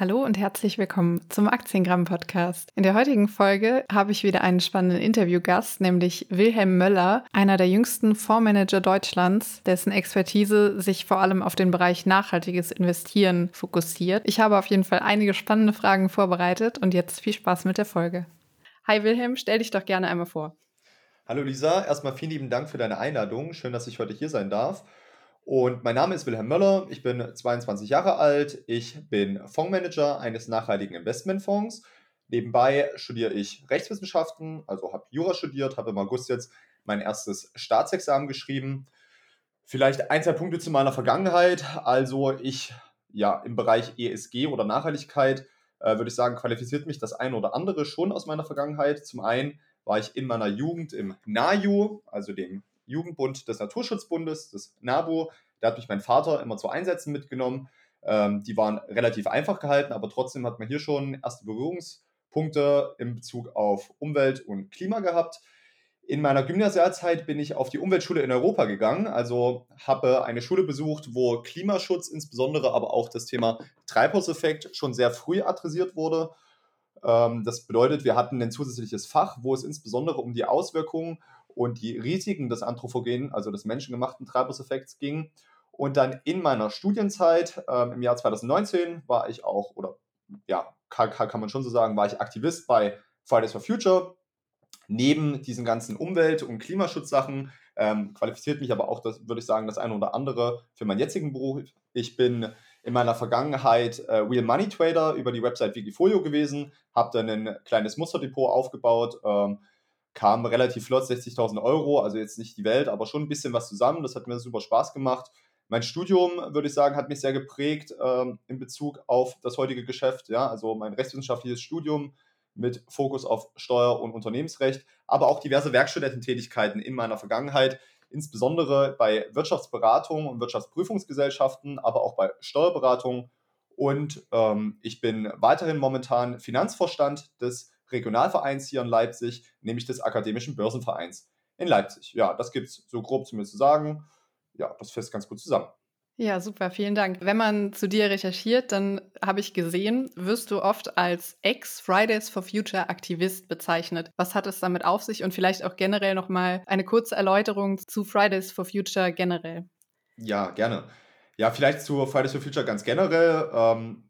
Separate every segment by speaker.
Speaker 1: Hallo und herzlich willkommen zum Aktiengramm Podcast. In der heutigen Folge habe ich wieder einen spannenden Interviewgast, nämlich Wilhelm Möller, einer der jüngsten Fondsmanager Deutschlands, dessen Expertise sich vor allem auf den Bereich nachhaltiges Investieren fokussiert. Ich habe auf jeden Fall einige spannende Fragen vorbereitet und jetzt viel Spaß mit der Folge. Hi Wilhelm, stell dich doch gerne einmal vor.
Speaker 2: Hallo Lisa, erstmal vielen lieben Dank für deine Einladung. Schön, dass ich heute hier sein darf. Und mein Name ist Wilhelm Möller, ich bin 22 Jahre alt, ich bin Fondsmanager eines nachhaltigen Investmentfonds. Nebenbei studiere ich Rechtswissenschaften, also habe Jura studiert, habe im August jetzt mein erstes Staatsexamen geschrieben. Vielleicht ein, zwei Punkte zu meiner Vergangenheit. Also ich, ja, im Bereich ESG oder Nachhaltigkeit äh, würde ich sagen, qualifiziert mich das eine oder andere schon aus meiner Vergangenheit. Zum einen war ich in meiner Jugend im NAJU, also dem Jugendbund des Naturschutzbundes, des NABU. Da hat mich mein Vater immer zu Einsätzen mitgenommen. Ähm, die waren relativ einfach gehalten, aber trotzdem hat man hier schon erste Berührungspunkte in Bezug auf Umwelt und Klima gehabt. In meiner Gymnasialzeit bin ich auf die Umweltschule in Europa gegangen, also habe eine Schule besucht, wo Klimaschutz insbesondere, aber auch das Thema Treibhauseffekt schon sehr früh adressiert wurde. Ähm, das bedeutet, wir hatten ein zusätzliches Fach, wo es insbesondere um die Auswirkungen und die Risiken des Anthropogenen, also des menschengemachten Treibhauseffekts ging. Und dann in meiner Studienzeit ähm, im Jahr 2019 war ich auch, oder ja, kann, kann man schon so sagen, war ich Aktivist bei Fridays for Future. Neben diesen ganzen Umwelt- und Klimaschutzsachen ähm, qualifiziert mich aber auch, das würde ich sagen, das eine oder andere für meinen jetzigen Beruf. Ich bin in meiner Vergangenheit äh, Real Money Trader über die Website Wikifolio gewesen, habe dann ein kleines Musterdepot aufgebaut, ähm, kam relativ flott 60.000 Euro, also jetzt nicht die Welt, aber schon ein bisschen was zusammen. Das hat mir super Spaß gemacht. Mein Studium, würde ich sagen, hat mich sehr geprägt ähm, in Bezug auf das heutige Geschäft. Ja? Also mein rechtswissenschaftliches Studium mit Fokus auf Steuer- und Unternehmensrecht, aber auch diverse Werkstudententätigkeiten in meiner Vergangenheit, insbesondere bei Wirtschaftsberatung und Wirtschaftsprüfungsgesellschaften, aber auch bei Steuerberatung. Und ähm, ich bin weiterhin momentan Finanzvorstand des Regionalvereins hier in Leipzig, nämlich des Akademischen Börsenvereins in Leipzig. Ja, das gibt es so grob zumindest zu sagen. Ja, das fasst ganz gut zusammen.
Speaker 1: Ja, super, vielen Dank. Wenn man zu dir recherchiert, dann habe ich gesehen, wirst du oft als Ex-Fridays for Future Aktivist bezeichnet. Was hat es damit auf sich und vielleicht auch generell nochmal eine kurze Erläuterung zu Fridays for Future generell?
Speaker 2: Ja, gerne. Ja, vielleicht zu Fridays for Future ganz generell. Ähm,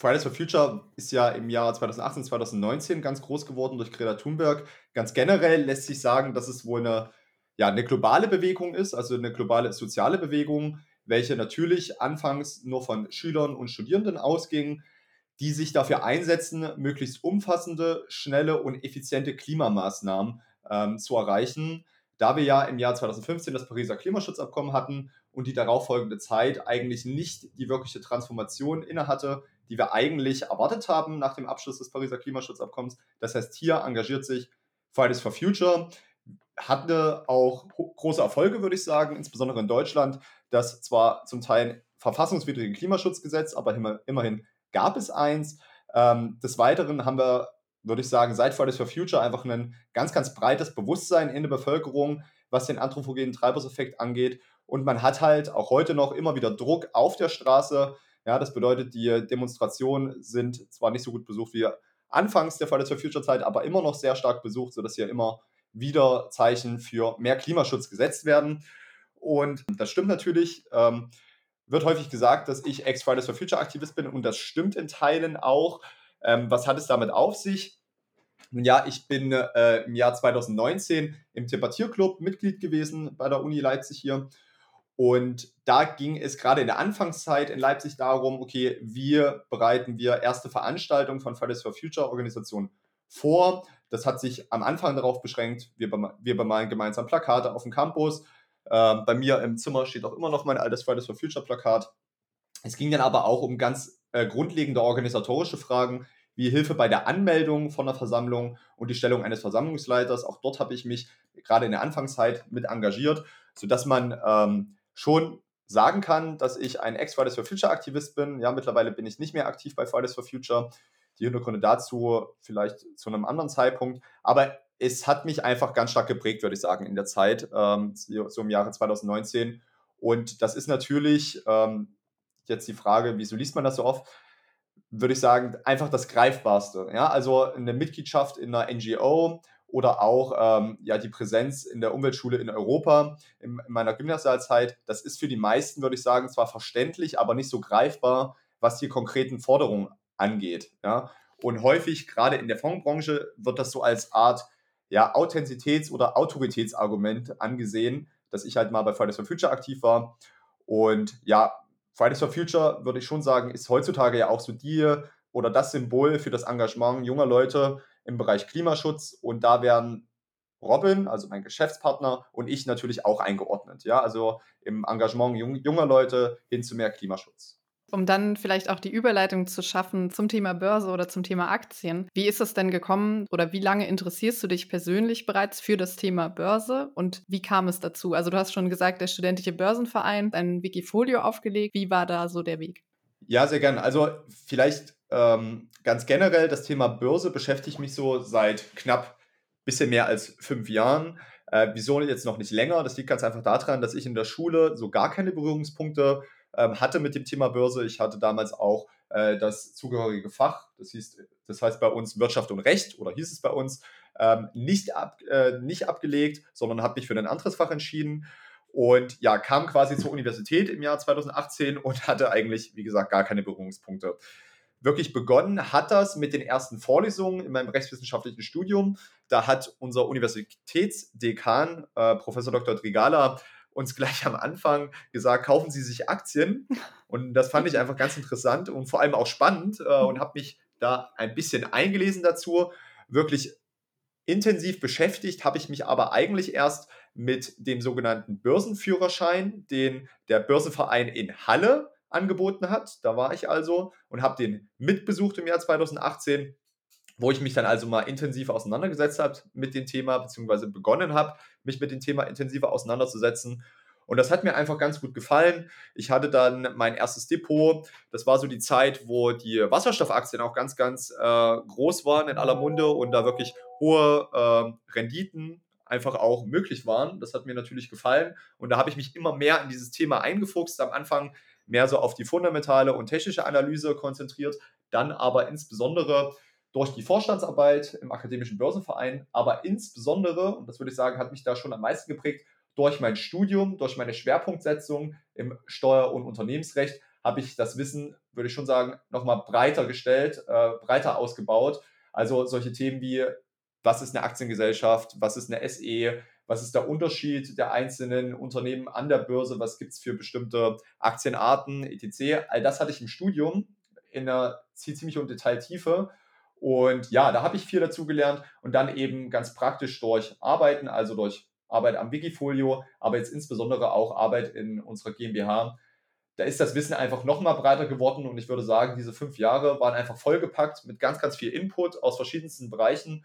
Speaker 2: Fridays for Future ist ja im Jahr 2018, 2019 ganz groß geworden durch Greta Thunberg. Ganz generell lässt sich sagen, dass es wohl eine, ja, eine globale Bewegung ist, also eine globale soziale Bewegung, welche natürlich anfangs nur von Schülern und Studierenden ausging, die sich dafür einsetzen, möglichst umfassende, schnelle und effiziente Klimamaßnahmen ähm, zu erreichen. Da wir ja im Jahr 2015 das Pariser Klimaschutzabkommen hatten und die darauffolgende Zeit eigentlich nicht die wirkliche Transformation innehatte, die wir eigentlich erwartet haben nach dem Abschluss des Pariser Klimaschutzabkommens. Das heißt, hier engagiert sich Fridays for Future, hatte auch große Erfolge, würde ich sagen, insbesondere in Deutschland, das zwar zum Teil verfassungswidrige Klimaschutzgesetz, aber immerhin gab es eins. Ähm, des Weiteren haben wir, würde ich sagen, seit Fridays for Future einfach ein ganz, ganz breites Bewusstsein in der Bevölkerung, was den anthropogenen Treibhauseffekt angeht. Und man hat halt auch heute noch immer wieder Druck auf der Straße, ja, das bedeutet, die Demonstrationen sind zwar nicht so gut besucht wie anfangs der Fridays for Future Zeit, aber immer noch sehr stark besucht, sodass hier immer wieder Zeichen für mehr Klimaschutz gesetzt werden. Und das stimmt natürlich. Ähm, wird häufig gesagt, dass ich Ex-Fridays for Future Aktivist bin und das stimmt in Teilen auch. Ähm, was hat es damit auf sich? Nun ja, ich bin äh, im Jahr 2019 im Debattierclub Mitglied gewesen bei der Uni Leipzig hier und da ging es gerade in der Anfangszeit in Leipzig darum, okay, wie bereiten wir erste Veranstaltungen von Fridays for Future Organisationen vor. Das hat sich am Anfang darauf beschränkt, wir, wir bemalen gemeinsam Plakate auf dem Campus. Äh, bei mir im Zimmer steht auch immer noch mein altes Fridays for Future Plakat. Es ging dann aber auch um ganz äh, grundlegende organisatorische Fragen, wie Hilfe bei der Anmeldung von einer Versammlung und die Stellung eines Versammlungsleiters. Auch dort habe ich mich gerade in der Anfangszeit mit engagiert, sodass man ähm, schon sagen kann, dass ich ein Ex-Fridays for Future Aktivist bin. Ja, mittlerweile bin ich nicht mehr aktiv bei Fridays for Future. Die Hintergründe dazu vielleicht zu einem anderen Zeitpunkt. Aber es hat mich einfach ganz stark geprägt, würde ich sagen, in der Zeit, ähm, so im Jahre 2019. Und das ist natürlich ähm, jetzt die Frage, wieso liest man das so oft? würde ich sagen, einfach das Greifbarste. Ja? Also eine Mitgliedschaft in einer NGO oder auch ähm, ja, die Präsenz in der Umweltschule in Europa in, in meiner Gymnasialzeit, das ist für die meisten, würde ich sagen, zwar verständlich, aber nicht so greifbar, was die konkreten Forderungen angeht. Ja? Und häufig, gerade in der Fondsbranche, wird das so als Art ja, Authentizitäts- oder Autoritätsargument angesehen, dass ich halt mal bei Fridays for Future aktiv war. Und ja, Fridays for Future, würde ich schon sagen, ist heutzutage ja auch so die oder das Symbol für das Engagement junger Leute im Bereich Klimaschutz. Und da werden Robin, also mein Geschäftspartner, und ich natürlich auch eingeordnet. Ja, also im Engagement junger Leute hin zu mehr Klimaschutz.
Speaker 1: Um dann vielleicht auch die Überleitung zu schaffen zum Thema Börse oder zum Thema Aktien. Wie ist es denn gekommen oder wie lange interessierst du dich persönlich bereits für das Thema Börse und wie kam es dazu? Also du hast schon gesagt, der studentische Börsenverein, ein Wikifolio aufgelegt. Wie war da so der Weg?
Speaker 2: Ja, sehr gerne. Also vielleicht ähm, ganz generell das Thema Börse beschäftigt mich so seit knapp bisschen mehr als fünf Jahren. Äh, wieso jetzt noch nicht länger? Das liegt ganz einfach daran, dass ich in der Schule so gar keine Berührungspunkte ähm, hatte mit dem Thema Börse. Ich hatte damals auch äh, das zugehörige Fach, das, hieß, das heißt bei uns Wirtschaft und Recht oder hieß es bei uns, ähm, nicht, ab, äh, nicht abgelegt, sondern habe mich für ein anderes Fach entschieden. Und ja, kam quasi zur Universität im Jahr 2018 und hatte eigentlich, wie gesagt, gar keine Berührungspunkte. Wirklich begonnen hat das mit den ersten Vorlesungen in meinem rechtswissenschaftlichen Studium. Da hat unser Universitätsdekan, äh, Professor Dr. Drigala, uns gleich am Anfang gesagt, kaufen Sie sich Aktien. Und das fand ich einfach ganz interessant und vor allem auch spannend äh, und habe mich da ein bisschen eingelesen dazu. Wirklich intensiv beschäftigt habe ich mich aber eigentlich erst mit dem sogenannten Börsenführerschein, den der Börsenverein in Halle angeboten hat. Da war ich also und habe den mitbesucht im Jahr 2018 wo ich mich dann also mal intensiv auseinandergesetzt habe mit dem Thema, beziehungsweise begonnen habe, mich mit dem Thema intensiver auseinanderzusetzen. Und das hat mir einfach ganz gut gefallen. Ich hatte dann mein erstes Depot. Das war so die Zeit, wo die Wasserstoffaktien auch ganz, ganz äh, groß waren in aller Munde und da wirklich hohe äh, Renditen einfach auch möglich waren. Das hat mir natürlich gefallen. Und da habe ich mich immer mehr in dieses Thema eingefuchst. Am Anfang mehr so auf die fundamentale und technische Analyse konzentriert, dann aber insbesondere durch die Vorstandsarbeit im Akademischen Börsenverein, aber insbesondere, und das würde ich sagen, hat mich da schon am meisten geprägt, durch mein Studium, durch meine Schwerpunktsetzung im Steuer- und Unternehmensrecht habe ich das Wissen, würde ich schon sagen, nochmal breiter gestellt, äh, breiter ausgebaut. Also solche Themen wie, was ist eine Aktiengesellschaft, was ist eine SE, was ist der Unterschied der einzelnen Unternehmen an der Börse, was gibt es für bestimmte Aktienarten, etc. All das hatte ich im Studium in einer ziemlichen Detailtiefe und ja, da habe ich viel dazu gelernt und dann eben ganz praktisch durch Arbeiten, also durch Arbeit am Wikifolio, aber jetzt insbesondere auch Arbeit in unserer GmbH. Da ist das Wissen einfach nochmal breiter geworden und ich würde sagen, diese fünf Jahre waren einfach vollgepackt mit ganz, ganz viel Input aus verschiedensten Bereichen.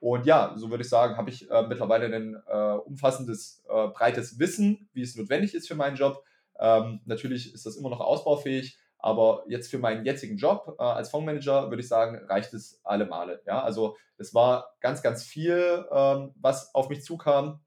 Speaker 2: Und ja, so würde ich sagen, habe ich äh, mittlerweile ein äh, umfassendes, äh, breites Wissen, wie es notwendig ist für meinen Job. Ähm, natürlich ist das immer noch ausbaufähig, aber jetzt für meinen jetzigen Job äh, als Fondsmanager würde ich sagen, reicht es alle Male. Ja? Also es war ganz, ganz viel, ähm, was auf mich zukam,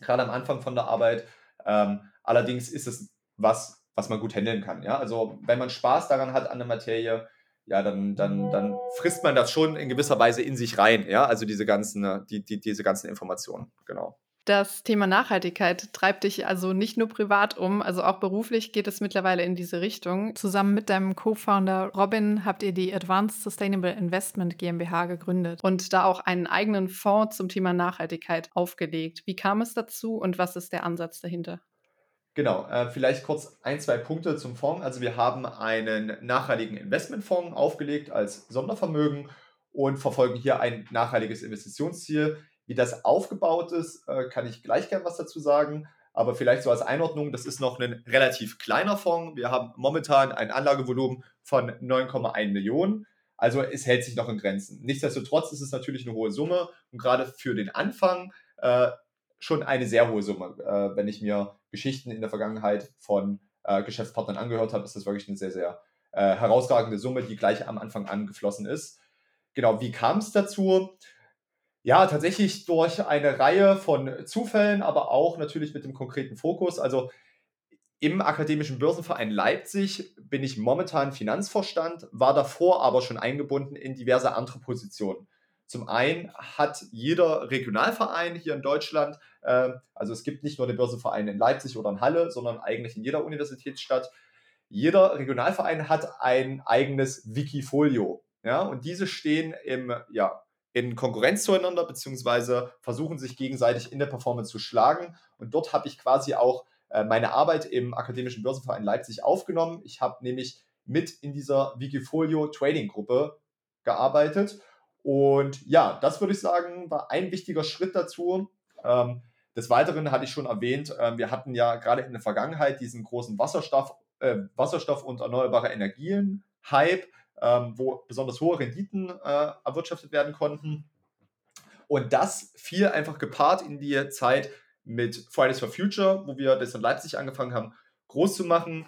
Speaker 2: gerade am Anfang von der Arbeit. Ähm, allerdings ist es was, was man gut handeln kann. Ja? Also wenn man Spaß daran hat an der Materie, ja, dann, dann, dann frisst man das schon in gewisser Weise in sich rein, ja, also diese ganzen, die, die, diese ganzen Informationen, genau.
Speaker 1: Das Thema Nachhaltigkeit treibt dich also nicht nur privat um, also auch beruflich geht es mittlerweile in diese Richtung. Zusammen mit deinem Co-Founder Robin habt ihr die Advanced Sustainable Investment GmbH gegründet und da auch einen eigenen Fonds zum Thema Nachhaltigkeit aufgelegt. Wie kam es dazu und was ist der Ansatz dahinter?
Speaker 2: Genau, äh, vielleicht kurz ein, zwei Punkte zum Fonds. Also wir haben einen nachhaltigen Investmentfonds aufgelegt als Sondervermögen und verfolgen hier ein nachhaltiges Investitionsziel. Wie das aufgebaut ist, äh, kann ich gleich gern was dazu sagen. Aber vielleicht so als Einordnung, das ist noch ein relativ kleiner Fonds. Wir haben momentan ein Anlagevolumen von 9,1 Millionen. Also es hält sich noch in Grenzen. Nichtsdestotrotz ist es natürlich eine hohe Summe und gerade für den Anfang äh, schon eine sehr hohe Summe. Äh, wenn ich mir Geschichten in der Vergangenheit von äh, Geschäftspartnern angehört habe, ist das wirklich eine sehr, sehr äh, herausragende Summe, die gleich am Anfang angeflossen ist. Genau, wie kam es dazu? Ja, tatsächlich durch eine Reihe von Zufällen, aber auch natürlich mit dem konkreten Fokus. Also Im Akademischen Börsenverein Leipzig bin ich momentan Finanzvorstand, war davor aber schon eingebunden in diverse andere Positionen. Zum einen hat jeder Regionalverein hier in Deutschland, äh, also es gibt nicht nur den Börsenverein in Leipzig oder in Halle, sondern eigentlich in jeder Universitätsstadt, jeder Regionalverein hat ein eigenes Wikifolio. Ja, und diese stehen im, ja, in Konkurrenz zueinander, beziehungsweise versuchen sich gegenseitig in der Performance zu schlagen. Und dort habe ich quasi auch äh, meine Arbeit im Akademischen Börsenverein Leipzig aufgenommen. Ich habe nämlich mit in dieser Wikifolio Trading Gruppe gearbeitet. Und ja, das würde ich sagen, war ein wichtiger Schritt dazu. Ähm, des Weiteren hatte ich schon erwähnt, äh, wir hatten ja gerade in der Vergangenheit diesen großen Wasserstoff, äh, Wasserstoff und erneuerbare Energien Hype ähm, wo besonders hohe Renditen äh, erwirtschaftet werden konnten. Und das fiel einfach gepaart in die Zeit mit Fridays for Future, wo wir das in Leipzig angefangen haben, groß zu machen.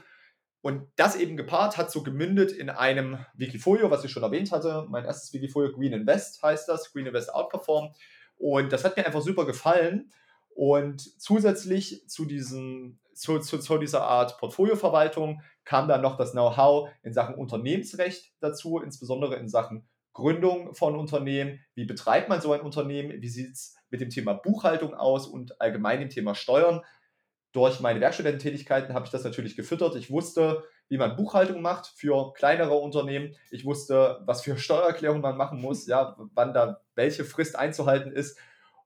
Speaker 2: Und das eben gepaart hat so gemündet in einem Wikifolio, was ich schon erwähnt hatte. Mein erstes Wikifolio Green Invest heißt das, Green Invest Outperform. Und das hat mir einfach super gefallen. Und zusätzlich zu, diesen, zu, zu, zu dieser Art Portfolioverwaltung kam dann noch das Know-how in Sachen Unternehmensrecht dazu, insbesondere in Sachen Gründung von Unternehmen. Wie betreibt man so ein Unternehmen? Wie sieht es mit dem Thema Buchhaltung aus und allgemein dem Thema Steuern? Durch meine Werkstudententätigkeiten habe ich das natürlich gefüttert. Ich wusste, wie man Buchhaltung macht für kleinere Unternehmen. Ich wusste, was für Steuererklärung man machen muss, ja, wann da welche Frist einzuhalten ist.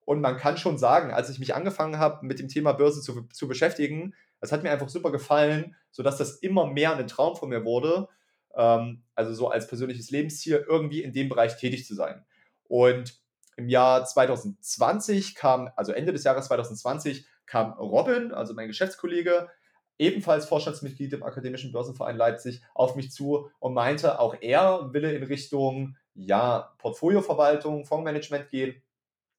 Speaker 2: Und man kann schon sagen, als ich mich angefangen habe, mit dem Thema Börse zu, zu beschäftigen, das hat mir einfach super gefallen, sodass das immer mehr ein Traum von mir wurde, ähm, also so als persönliches Lebensziel, irgendwie in dem Bereich tätig zu sein. Und im Jahr 2020 kam, also Ende des Jahres 2020, kam Robin, also mein Geschäftskollege, ebenfalls Vorstandsmitglied im Akademischen Börsenverein Leipzig, auf mich zu und meinte, auch er wille in Richtung ja, Portfolioverwaltung, Fondsmanagement gehen.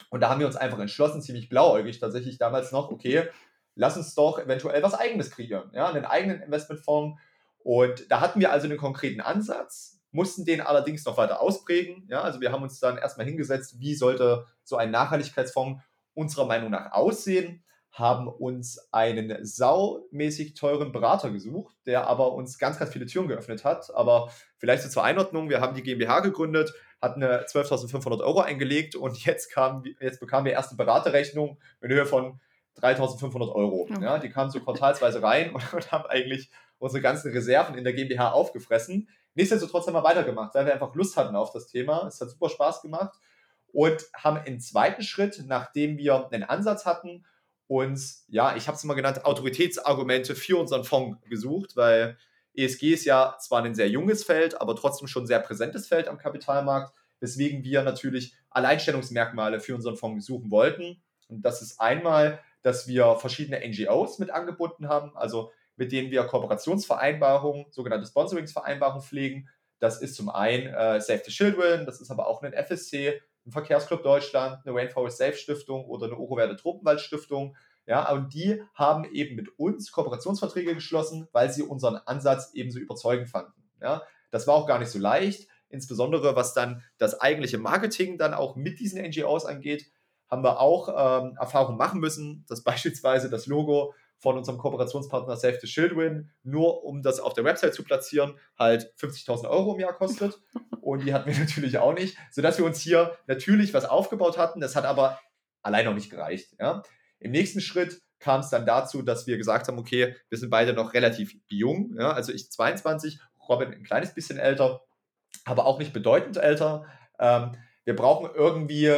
Speaker 2: Und da haben wir uns einfach entschlossen, ziemlich blauäugig tatsächlich damals noch, okay, lass uns doch eventuell was eigenes kreieren, ja, einen eigenen Investmentfonds. Und da hatten wir also einen konkreten Ansatz, mussten den allerdings noch weiter ausprägen. Ja, also wir haben uns dann erstmal hingesetzt, wie sollte so ein Nachhaltigkeitsfonds unserer Meinung nach aussehen, haben uns einen saumäßig teuren Berater gesucht, der aber uns ganz, ganz viele Türen geöffnet hat. Aber vielleicht so zur Einordnung, wir haben die GmbH gegründet, hatten 12.500 Euro eingelegt und jetzt, kam, jetzt bekamen wir erste Beraterrechnung in Höhe von 3500 Euro. Okay. Ja, die kamen so quartalsweise rein und, und haben eigentlich unsere ganzen Reserven in der GmbH aufgefressen. Nichtsdestotrotz haben wir weitergemacht, weil wir einfach Lust hatten auf das Thema. Es hat super Spaß gemacht und haben im zweiten Schritt, nachdem wir einen Ansatz hatten, uns, ja, ich habe es immer genannt, Autoritätsargumente für unseren Fonds gesucht, weil ESG ist ja zwar ein sehr junges Feld, aber trotzdem schon sehr präsentes Feld am Kapitalmarkt, weswegen wir natürlich Alleinstellungsmerkmale für unseren Fonds suchen wollten. Und das ist einmal dass wir verschiedene NGOs mit angebunden haben, also mit denen wir Kooperationsvereinbarungen, sogenannte Sponsoringsvereinbarungen pflegen. Das ist zum einen äh, Save the Children, das ist aber auch ein FSC, ein Verkehrsclub Deutschland, eine Rainforest Safe Stiftung oder eine Urowerde Tropenwald Stiftung. Ja, und die haben eben mit uns Kooperationsverträge geschlossen, weil sie unseren Ansatz ebenso überzeugend fanden. Ja, das war auch gar nicht so leicht, insbesondere was dann das eigentliche Marketing dann auch mit diesen NGOs angeht haben wir auch ähm, Erfahrungen machen müssen, dass beispielsweise das Logo von unserem Kooperationspartner Save the Children, nur um das auf der Website zu platzieren, halt 50.000 Euro im Jahr kostet. Und die hatten wir natürlich auch nicht, sodass wir uns hier natürlich was aufgebaut hatten. Das hat aber allein noch nicht gereicht. Ja. Im nächsten Schritt kam es dann dazu, dass wir gesagt haben, okay, wir sind beide noch relativ jung. Ja. Also ich 22, Robin ein kleines bisschen älter, aber auch nicht bedeutend älter. Ähm, wir brauchen irgendwie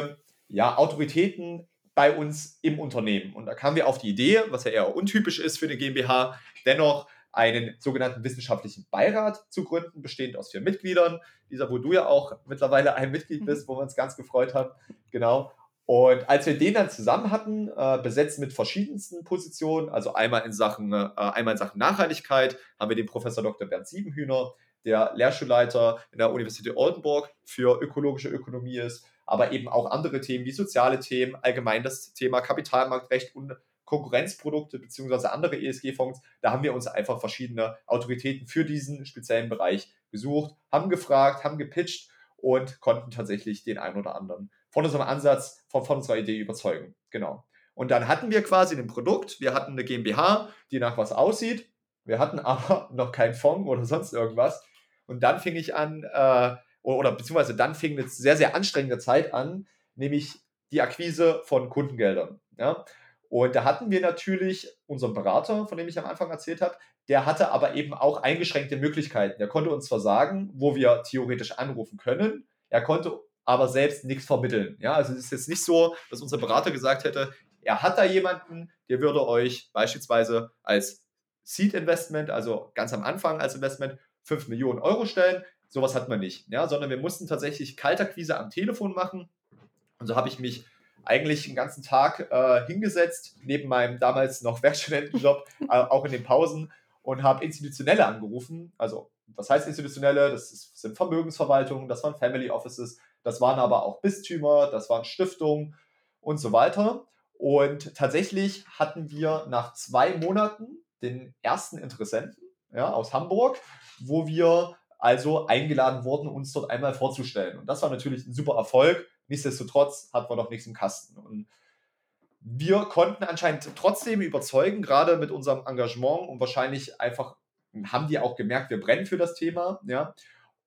Speaker 2: ja, Autoritäten bei uns im Unternehmen. Und da kamen wir auf die Idee, was ja eher untypisch ist für eine GmbH, dennoch einen sogenannten wissenschaftlichen Beirat zu gründen, bestehend aus vier Mitgliedern. Dieser, wo du ja auch mittlerweile ein Mitglied bist, wo wir uns ganz gefreut haben. Genau. Und als wir den dann zusammen hatten, äh, besetzt mit verschiedensten Positionen, also einmal in Sachen, äh, einmal in Sachen Nachhaltigkeit, haben wir den Professor Dr. Bernd Siebenhühner, der Lehrschulleiter in der Universität Oldenburg für ökologische Ökonomie ist aber eben auch andere Themen wie soziale Themen, allgemein das Thema Kapitalmarktrecht und Konkurrenzprodukte beziehungsweise andere ESG-Fonds. Da haben wir uns einfach verschiedene Autoritäten für diesen speziellen Bereich gesucht, haben gefragt, haben gepitcht und konnten tatsächlich den einen oder anderen von unserem Ansatz, von, von unserer Idee überzeugen. Genau. Und dann hatten wir quasi ein Produkt, wir hatten eine GmbH, die nach was aussieht, Wir hatten aber noch keinen Fonds oder sonst irgendwas. Und dann fing ich an, äh, oder beziehungsweise dann fing eine sehr, sehr anstrengende Zeit an, nämlich die Akquise von Kundengeldern. Ja? Und da hatten wir natürlich unseren Berater, von dem ich am Anfang erzählt habe, der hatte aber eben auch eingeschränkte Möglichkeiten. Der konnte uns zwar sagen, wo wir theoretisch anrufen können, er konnte aber selbst nichts vermitteln. Ja, also es ist jetzt nicht so, dass unser Berater gesagt hätte, er hat da jemanden, der würde euch beispielsweise als Seed Investment, also ganz am Anfang als Investment, 5 Millionen Euro stellen. Sowas hat man nicht, ja, sondern wir mussten tatsächlich Kaltakquise am Telefon machen. Und so habe ich mich eigentlich den ganzen Tag äh, hingesetzt, neben meinem damals noch Werkstudentenjob, äh, auch in den Pausen und habe Institutionelle angerufen. Also, was heißt Institutionelle? Das ist, sind Vermögensverwaltungen, das waren Family Offices, das waren aber auch Bistümer, das waren Stiftungen und so weiter. Und tatsächlich hatten wir nach zwei Monaten den ersten Interessenten ja, aus Hamburg, wo wir also eingeladen wurden, uns dort einmal vorzustellen. Und das war natürlich ein super Erfolg. Nichtsdestotrotz hatten wir noch nichts im Kasten. Und wir konnten anscheinend trotzdem überzeugen, gerade mit unserem Engagement und wahrscheinlich einfach haben die auch gemerkt, wir brennen für das Thema, ja,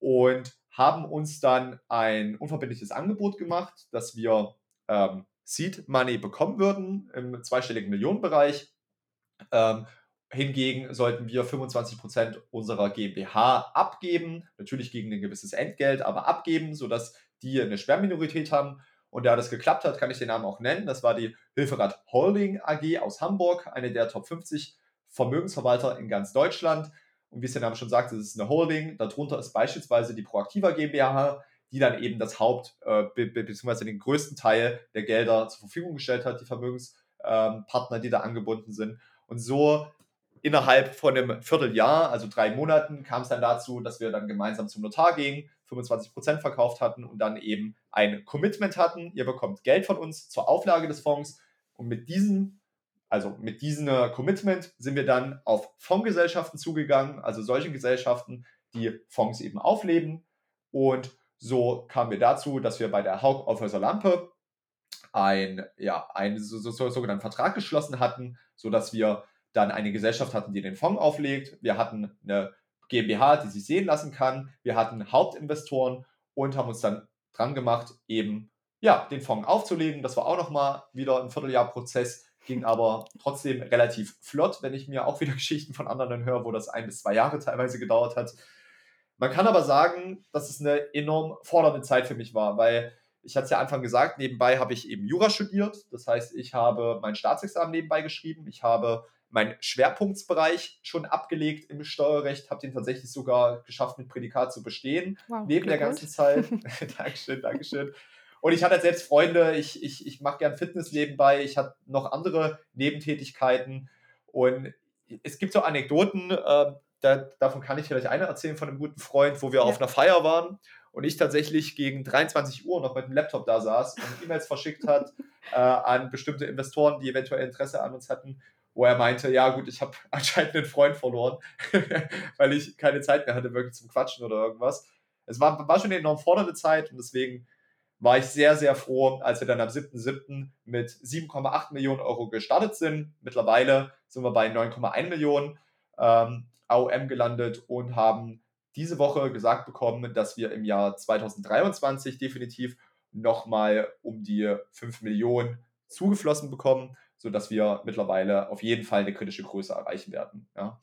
Speaker 2: und haben uns dann ein unverbindliches Angebot gemacht, dass wir ähm, Seed Money bekommen würden im zweistelligen Millionenbereich. Ähm, hingegen sollten wir 25% unserer GmbH abgeben, natürlich gegen ein gewisses Entgelt, aber abgeben, sodass die eine Sperrminorität haben. Und da das geklappt hat, kann ich den Namen auch nennen. Das war die Hilferad Holding AG aus Hamburg, eine der Top 50 Vermögensverwalter in ganz Deutschland. Und wie es der Name schon sagt, es ist eine Holding. Darunter ist beispielsweise die Proaktiva GmbH, die dann eben das Haupt- äh, bzw. den größten Teil der Gelder zur Verfügung gestellt hat, die Vermögenspartner, die da angebunden sind. Und so innerhalb von einem Vierteljahr, also drei Monaten, kam es dann dazu, dass wir dann gemeinsam zum Notar gingen, 25 Prozent verkauft hatten und dann eben ein Commitment hatten. Ihr bekommt Geld von uns zur Auflage des Fonds und mit diesem also mit diesem Commitment sind wir dann auf Fondsgesellschaften zugegangen, also solche Gesellschaften, die Fonds eben aufleben. Und so kamen wir dazu, dass wir bei der Haug Aufhäuser Lampe ein, ja, einen so, so, so, sogenannten Vertrag geschlossen hatten, sodass wir dann eine Gesellschaft hatten, die den Fonds auflegt. Wir hatten eine GmbH, die sich sehen lassen kann. Wir hatten Hauptinvestoren und haben uns dann dran gemacht, eben ja, den Fonds aufzulegen. Das war auch nochmal wieder ein Vierteljahr Prozess, ging aber trotzdem relativ flott, wenn ich mir auch wieder Geschichten von anderen höre, wo das ein bis zwei Jahre teilweise gedauert hat. Man kann aber sagen, dass es eine enorm fordernde Zeit für mich war, weil ich hatte es ja Anfang gesagt, nebenbei habe ich eben Jura studiert. Das heißt, ich habe mein Staatsexamen nebenbei geschrieben. Ich habe meinen Schwerpunktsbereich schon abgelegt im Steuerrecht, habe den tatsächlich sogar geschafft, mit Prädikat zu bestehen, wow, neben der ganzen Zeit. Dankeschön, Dankeschön. Und ich hatte selbst Freunde, ich, ich, ich mache gern Fitness nebenbei, ich hatte noch andere Nebentätigkeiten. Und es gibt so Anekdoten, äh, da, davon kann ich vielleicht eine erzählen von einem guten Freund, wo wir ja. auf einer Feier waren und ich tatsächlich gegen 23 Uhr noch mit dem Laptop da saß und E-Mails verschickt hat äh, an bestimmte Investoren, die eventuell Interesse an uns hatten wo er meinte, ja gut, ich habe anscheinend einen Freund verloren, weil ich keine Zeit mehr hatte wirklich zum Quatschen oder irgendwas. Es war, war schon eine enorm fordernde Zeit und deswegen war ich sehr, sehr froh, als wir dann am 7.7. mit 7,8 Millionen Euro gestartet sind. Mittlerweile sind wir bei 9,1 Millionen ähm, AOM gelandet und haben diese Woche gesagt bekommen, dass wir im Jahr 2023 definitiv nochmal um die 5 Millionen zugeflossen bekommen sodass wir mittlerweile auf jeden Fall eine kritische Größe erreichen werden. Ja.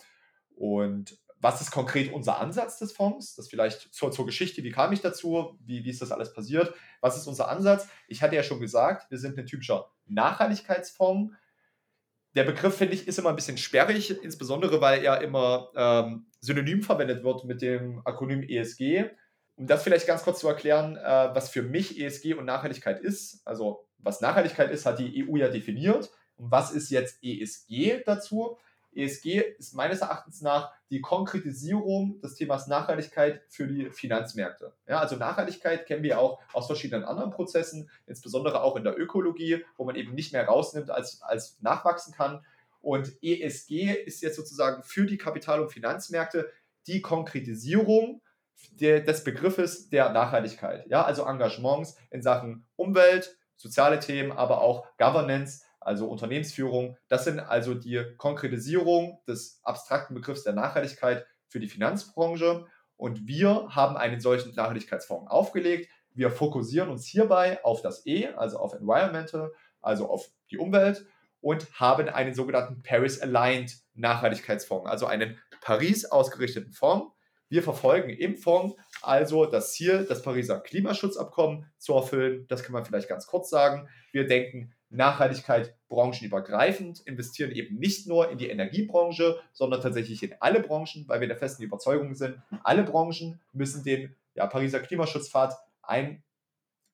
Speaker 2: Und was ist konkret unser Ansatz des Fonds? Das vielleicht zur, zur Geschichte, wie kam ich dazu? Wie, wie ist das alles passiert? Was ist unser Ansatz? Ich hatte ja schon gesagt, wir sind ein typischer Nachhaltigkeitsfonds. Der Begriff, finde ich, ist immer ein bisschen sperrig, insbesondere weil er immer ähm, synonym verwendet wird mit dem Akronym ESG. Um das vielleicht ganz kurz zu erklären, äh, was für mich ESG und Nachhaltigkeit ist. Also, was Nachhaltigkeit ist, hat die EU ja definiert. Und was ist jetzt ESG dazu? ESG ist meines Erachtens nach die Konkretisierung des Themas Nachhaltigkeit für die Finanzmärkte. Ja, also Nachhaltigkeit kennen wir auch aus verschiedenen anderen Prozessen, insbesondere auch in der Ökologie, wo man eben nicht mehr rausnimmt, als, als nachwachsen kann. Und ESG ist jetzt sozusagen für die Kapital- und Finanzmärkte die Konkretisierung der, des Begriffes der Nachhaltigkeit. Ja, also Engagements in Sachen Umwelt, soziale Themen, aber auch Governance also Unternehmensführung. Das sind also die Konkretisierung des abstrakten Begriffs der Nachhaltigkeit für die Finanzbranche. Und wir haben einen solchen Nachhaltigkeitsfonds aufgelegt. Wir fokussieren uns hierbei auf das E, also auf Environmental, also auf die Umwelt und haben einen sogenannten Paris-Aligned Nachhaltigkeitsfonds, also einen Paris ausgerichteten Fonds. Wir verfolgen im Fonds also das Ziel, das Pariser Klimaschutzabkommen zu erfüllen. Das kann man vielleicht ganz kurz sagen. Wir denken Nachhaltigkeit branchenübergreifend, investieren eben nicht nur in die Energiebranche, sondern tatsächlich in alle Branchen, weil wir der festen Überzeugung sind, alle Branchen müssen den ja, Pariser Klimaschutzpfad ein,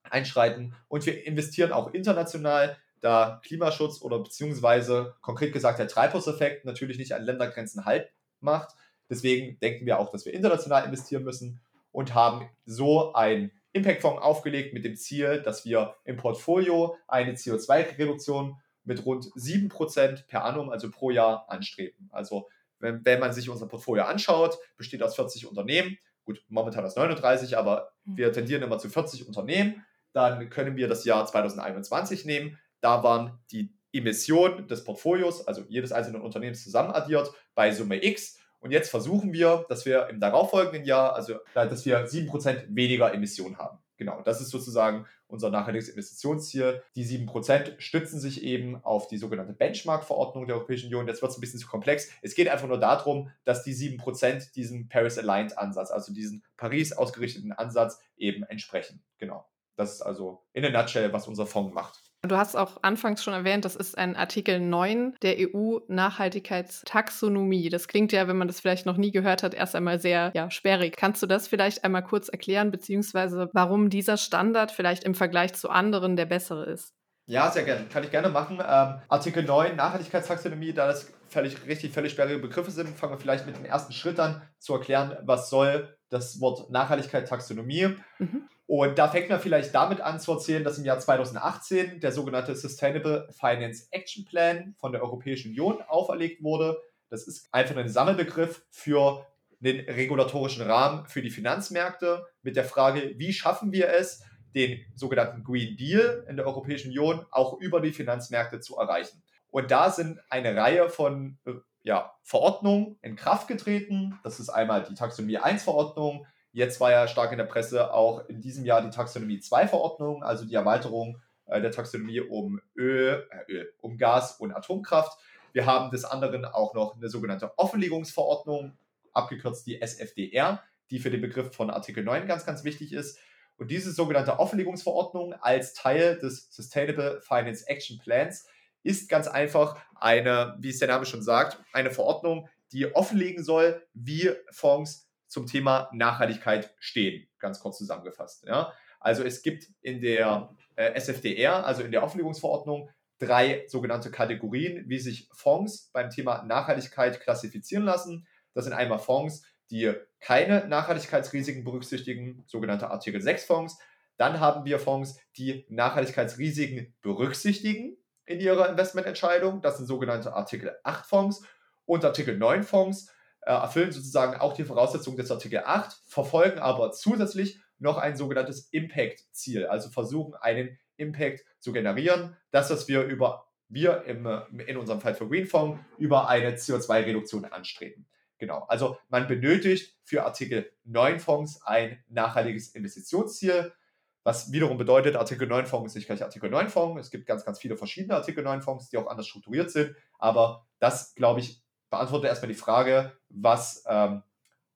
Speaker 2: einschreiten und wir investieren auch international, da Klimaschutz oder beziehungsweise konkret gesagt der Treibhauseffekt natürlich nicht an Ländergrenzen Halt macht. Deswegen denken wir auch, dass wir international investieren müssen und haben so ein Impact-Fonds aufgelegt mit dem Ziel, dass wir im Portfolio eine CO2-Reduktion mit rund 7% per annum, also pro Jahr, anstreben. Also wenn, wenn man sich unser Portfolio anschaut, besteht aus 40 Unternehmen. Gut, momentan aus 39, aber mhm. wir tendieren immer zu 40 Unternehmen. Dann können wir das Jahr 2021 nehmen. Da waren die Emissionen des Portfolios, also jedes einzelnen Unternehmens zusammenaddiert, bei Summe X und jetzt versuchen wir, dass wir im darauffolgenden Jahr, also dass wir 7% weniger Emissionen haben. Genau, das ist sozusagen unser nachhaltiges Investitionsziel. Die 7% stützen sich eben auf die sogenannte Benchmark-Verordnung der Europäischen Union. Jetzt wird es ein bisschen zu komplex. Es geht einfach nur darum, dass die 7% diesem Paris-Aligned-Ansatz, also diesen Paris ausgerichteten Ansatz eben entsprechen. Genau. Das ist also in a nutshell, was unser Fonds macht.
Speaker 1: Du hast auch anfangs schon erwähnt, das ist ein Artikel 9 der EU-Nachhaltigkeitstaxonomie. Das klingt ja, wenn man das vielleicht noch nie gehört hat, erst einmal sehr ja, sperrig. Kannst du das vielleicht einmal kurz erklären, beziehungsweise warum dieser Standard vielleicht im Vergleich zu anderen der bessere ist?
Speaker 2: Ja, sehr gerne. Kann ich gerne machen. Ähm, Artikel 9, Nachhaltigkeitstaxonomie, da das völlig richtig, völlig sperrige Begriffe sind, fangen wir vielleicht mit dem ersten Schritt an, zu erklären, was soll das Wort Nachhaltigkeit, Taxonomie. Mhm. Und da fängt man vielleicht damit an zu erzählen, dass im Jahr 2018 der sogenannte Sustainable Finance Action Plan von der Europäischen Union auferlegt wurde. Das ist einfach ein Sammelbegriff für den regulatorischen Rahmen für die Finanzmärkte mit der Frage, wie schaffen wir es, den sogenannten Green Deal in der Europäischen Union auch über die Finanzmärkte zu erreichen. Und da sind eine Reihe von ja, Verordnungen in Kraft getreten. Das ist einmal die Taxonomie 1 Verordnung, Jetzt war ja stark in der Presse auch in diesem Jahr die Taxonomie 2 Verordnung, also die Erweiterung äh, der Taxonomie um Öl, äh, Öl, um Gas und Atomkraft. Wir haben des anderen auch noch eine sogenannte Offenlegungsverordnung, abgekürzt die SFDR, die für den Begriff von Artikel 9 ganz, ganz wichtig ist. Und diese sogenannte Offenlegungsverordnung als Teil des Sustainable Finance Action Plans ist ganz einfach eine, wie es der Name schon sagt, eine Verordnung, die offenlegen soll, wie Fonds zum Thema Nachhaltigkeit stehen, ganz kurz zusammengefasst. Ja? Also es gibt in der äh, SFDR, also in der Auflegungsverordnung, drei sogenannte Kategorien, wie sich Fonds beim Thema Nachhaltigkeit klassifizieren lassen. Das sind einmal Fonds, die keine Nachhaltigkeitsrisiken berücksichtigen, sogenannte Artikel 6 Fonds. Dann haben wir Fonds, die Nachhaltigkeitsrisiken berücksichtigen in ihrer Investmententscheidung. Das sind sogenannte Artikel 8 Fonds und Artikel 9 Fonds erfüllen sozusagen auch die Voraussetzungen des Artikel 8, verfolgen aber zusätzlich noch ein sogenanntes Impact-Ziel, also versuchen einen Impact zu generieren. Das, was wir über wir im, in unserem Fall für Greenfonds über eine CO2-Reduktion anstreben. Genau, also man benötigt für Artikel 9 Fonds ein nachhaltiges Investitionsziel, was wiederum bedeutet, Artikel 9 Fonds ist nicht gleich Artikel 9 Fonds. Es gibt ganz, ganz viele verschiedene Artikel 9 Fonds, die auch anders strukturiert sind. Aber das, glaube ich, beantworte erstmal die Frage, was ähm,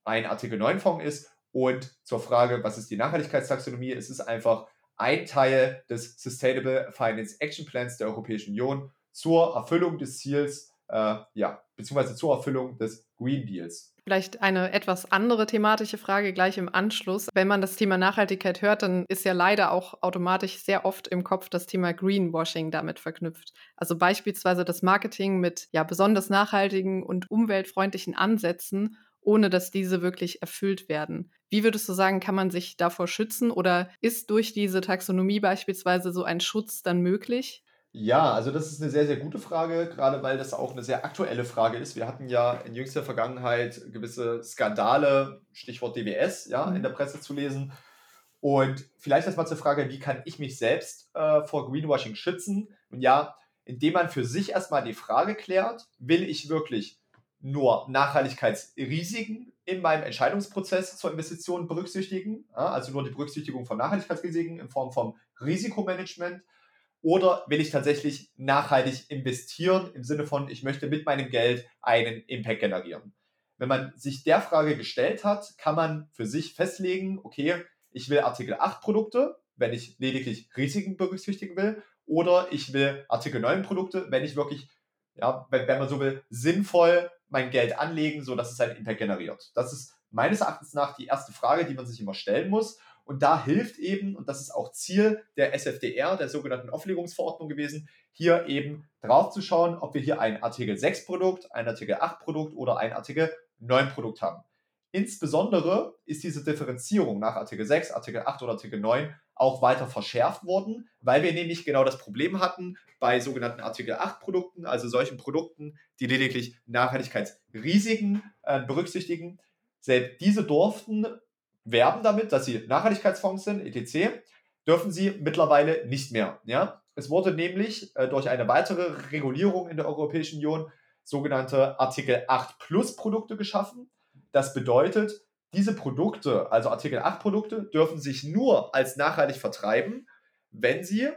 Speaker 2: ein Artikel 9 Fonds ist und zur Frage, was ist die Nachhaltigkeitstaxonomie. Es ist einfach ein Teil des Sustainable Finance Action Plans der Europäischen Union zur Erfüllung des Ziels, äh, ja, beziehungsweise zur Erfüllung des Green Deals.
Speaker 1: Vielleicht eine etwas andere thematische Frage gleich im Anschluss. Wenn man das Thema Nachhaltigkeit hört, dann ist ja leider auch automatisch sehr oft im Kopf das Thema Greenwashing damit verknüpft. Also beispielsweise das Marketing mit ja besonders nachhaltigen und umweltfreundlichen Ansätzen, ohne dass diese wirklich erfüllt werden. Wie würdest du sagen, kann man sich davor schützen oder ist durch diese Taxonomie beispielsweise so ein Schutz dann möglich?
Speaker 2: Ja, also das ist eine sehr, sehr gute Frage, gerade weil das auch eine sehr aktuelle Frage ist. Wir hatten ja in jüngster Vergangenheit gewisse Skandale, Stichwort DWS, ja, in mhm. der Presse zu lesen. Und vielleicht erstmal zur Frage, wie kann ich mich selbst äh, vor Greenwashing schützen? Und ja, indem man für sich erstmal die Frage klärt, will ich wirklich nur Nachhaltigkeitsrisiken in meinem Entscheidungsprozess zur Investition berücksichtigen, also nur die Berücksichtigung von Nachhaltigkeitsrisiken in Form von Risikomanagement, oder will ich tatsächlich nachhaltig investieren im Sinne von, ich möchte mit meinem Geld einen Impact generieren. Wenn man sich der Frage gestellt hat, kann man für sich festlegen, okay, ich will Artikel 8 Produkte, wenn ich lediglich Risiken berücksichtigen will, oder ich will Artikel 9 Produkte, wenn ich wirklich, ja, wenn, wenn man so will, sinnvoll mein Geld anlegen, sodass es einen Impact generiert. Das ist meines Erachtens nach die erste Frage, die man sich immer stellen muss. Und da hilft eben, und das ist auch Ziel der SFDR, der sogenannten Offenlegungsverordnung gewesen, hier eben drauf zu schauen, ob wir hier ein Artikel 6 Produkt, ein Artikel 8 Produkt oder ein Artikel 9 Produkt haben. Insbesondere ist diese Differenzierung nach Artikel 6, Artikel 8 oder Artikel 9 auch weiter verschärft worden, weil wir nämlich genau das Problem hatten bei sogenannten Artikel 8 Produkten, also solchen Produkten, die lediglich Nachhaltigkeitsrisiken äh, berücksichtigen. Selbst diese durften werben damit, dass sie Nachhaltigkeitsfonds sind, etc., dürfen sie mittlerweile nicht mehr. Ja? Es wurde nämlich äh, durch eine weitere Regulierung in der Europäischen Union sogenannte Artikel 8 Plus Produkte geschaffen. Das bedeutet, diese Produkte, also Artikel 8 Produkte, dürfen sich nur als nachhaltig vertreiben, wenn sie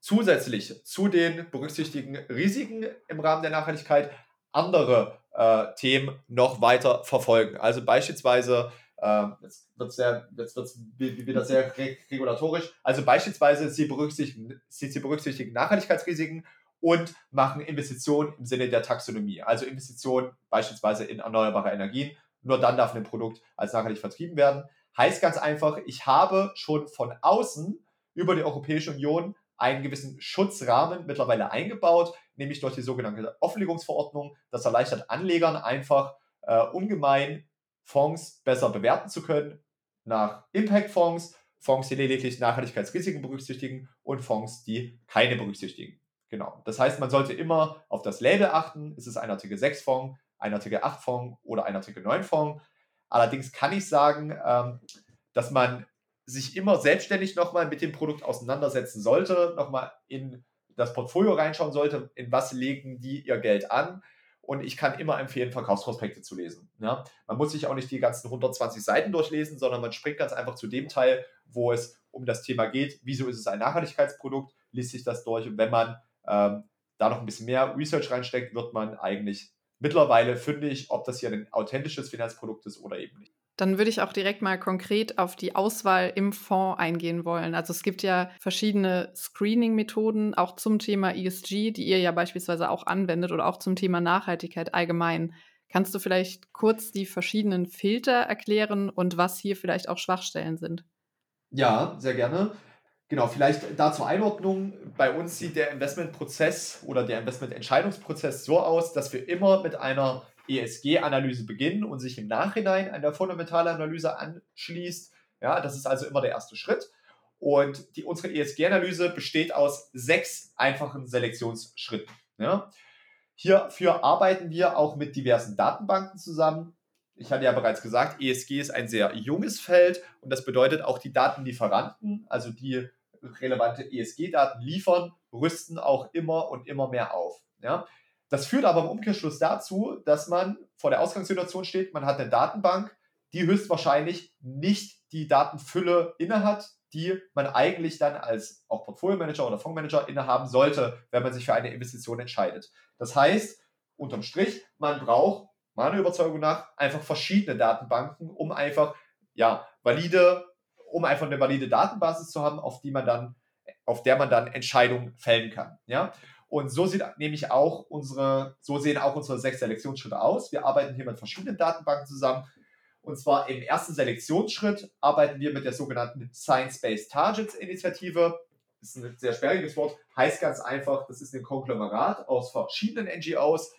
Speaker 2: zusätzlich zu den berücksichtigten Risiken im Rahmen der Nachhaltigkeit andere äh, Themen noch weiter verfolgen. Also beispielsweise jetzt wird es jetzt wieder sehr regulatorisch. Also beispielsweise, sie berücksichtigen, sie, sie berücksichtigen Nachhaltigkeitsrisiken und machen Investitionen im Sinne der Taxonomie. Also Investitionen beispielsweise in erneuerbare Energien. Nur dann darf ein Produkt als nachhaltig vertrieben werden. Heißt ganz einfach, ich habe schon von außen über die Europäische Union einen gewissen Schutzrahmen mittlerweile eingebaut, nämlich durch die sogenannte Offenlegungsverordnung. Das erleichtert Anlegern einfach äh, ungemein Fonds besser bewerten zu können nach Impact-Fonds, Fonds, die lediglich Nachhaltigkeitsrisiken berücksichtigen und Fonds, die keine berücksichtigen. Genau. Das heißt, man sollte immer auf das Label achten. Ist es ein Artikel 6 Fonds, ein Artikel 8 Fonds oder ein Artikel 9 Fonds? Allerdings kann ich sagen, ähm, dass man sich immer selbstständig nochmal mit dem Produkt auseinandersetzen sollte, nochmal in das Portfolio reinschauen sollte, in was legen die ihr Geld an und ich kann immer empfehlen, Verkaufsprospekte zu lesen. Ja? Man muss sich auch nicht die ganzen 120 Seiten durchlesen, sondern man springt ganz einfach zu dem Teil, wo es um das Thema geht. Wieso ist es ein Nachhaltigkeitsprodukt? Liest sich das durch. Und wenn man ähm, da noch ein bisschen mehr Research reinsteckt, wird man eigentlich mittlerweile fündig, ob das hier ein authentisches Finanzprodukt ist oder eben nicht.
Speaker 1: Dann würde ich auch direkt mal konkret auf die Auswahl im Fonds eingehen wollen. Also es gibt ja verschiedene Screening-Methoden, auch zum Thema ESG, die ihr ja beispielsweise auch anwendet oder auch zum Thema Nachhaltigkeit allgemein. Kannst du vielleicht kurz die verschiedenen Filter erklären und was hier vielleicht auch Schwachstellen sind?
Speaker 2: Ja, sehr gerne. Genau, vielleicht da zur Einordnung. Bei uns sieht der Investmentprozess oder der Investmententscheidungsprozess so aus, dass wir immer mit einer ESG-Analyse beginnen und sich im Nachhinein an der Fundamentalanalyse anschließt. Ja, das ist also immer der erste Schritt. Und die, unsere ESG-Analyse besteht aus sechs einfachen Selektionsschritten. Ja. Hierfür arbeiten wir auch mit diversen Datenbanken zusammen. Ich hatte ja bereits gesagt, ESG ist ein sehr junges Feld und das bedeutet auch die Datenlieferanten, also die relevante ESG-Daten liefern, rüsten auch immer und immer mehr auf. Ja. Das führt aber im Umkehrschluss dazu, dass man vor der Ausgangssituation steht, man hat eine Datenbank, die höchstwahrscheinlich nicht die Datenfülle innehat, die man eigentlich dann als auch Portfolio-Manager oder Fondsmanager innehaben sollte, wenn man sich für eine Investition entscheidet. Das heißt, unterm Strich, man braucht meiner Überzeugung nach einfach verschiedene Datenbanken, um einfach ja valide, um einfach eine valide Datenbasis zu haben, auf die man dann, auf der man dann Entscheidungen fällen kann. Ja, und so sieht nämlich auch unsere, so sehen auch unsere sechs Selektionsschritte aus. Wir arbeiten hier mit verschiedenen Datenbanken zusammen. Und zwar im ersten Selektionsschritt arbeiten wir mit der sogenannten Science-Based Targets Initiative. Das ist ein sehr sperriges Wort, heißt ganz einfach, das ist ein Konglomerat aus verschiedenen NGOs.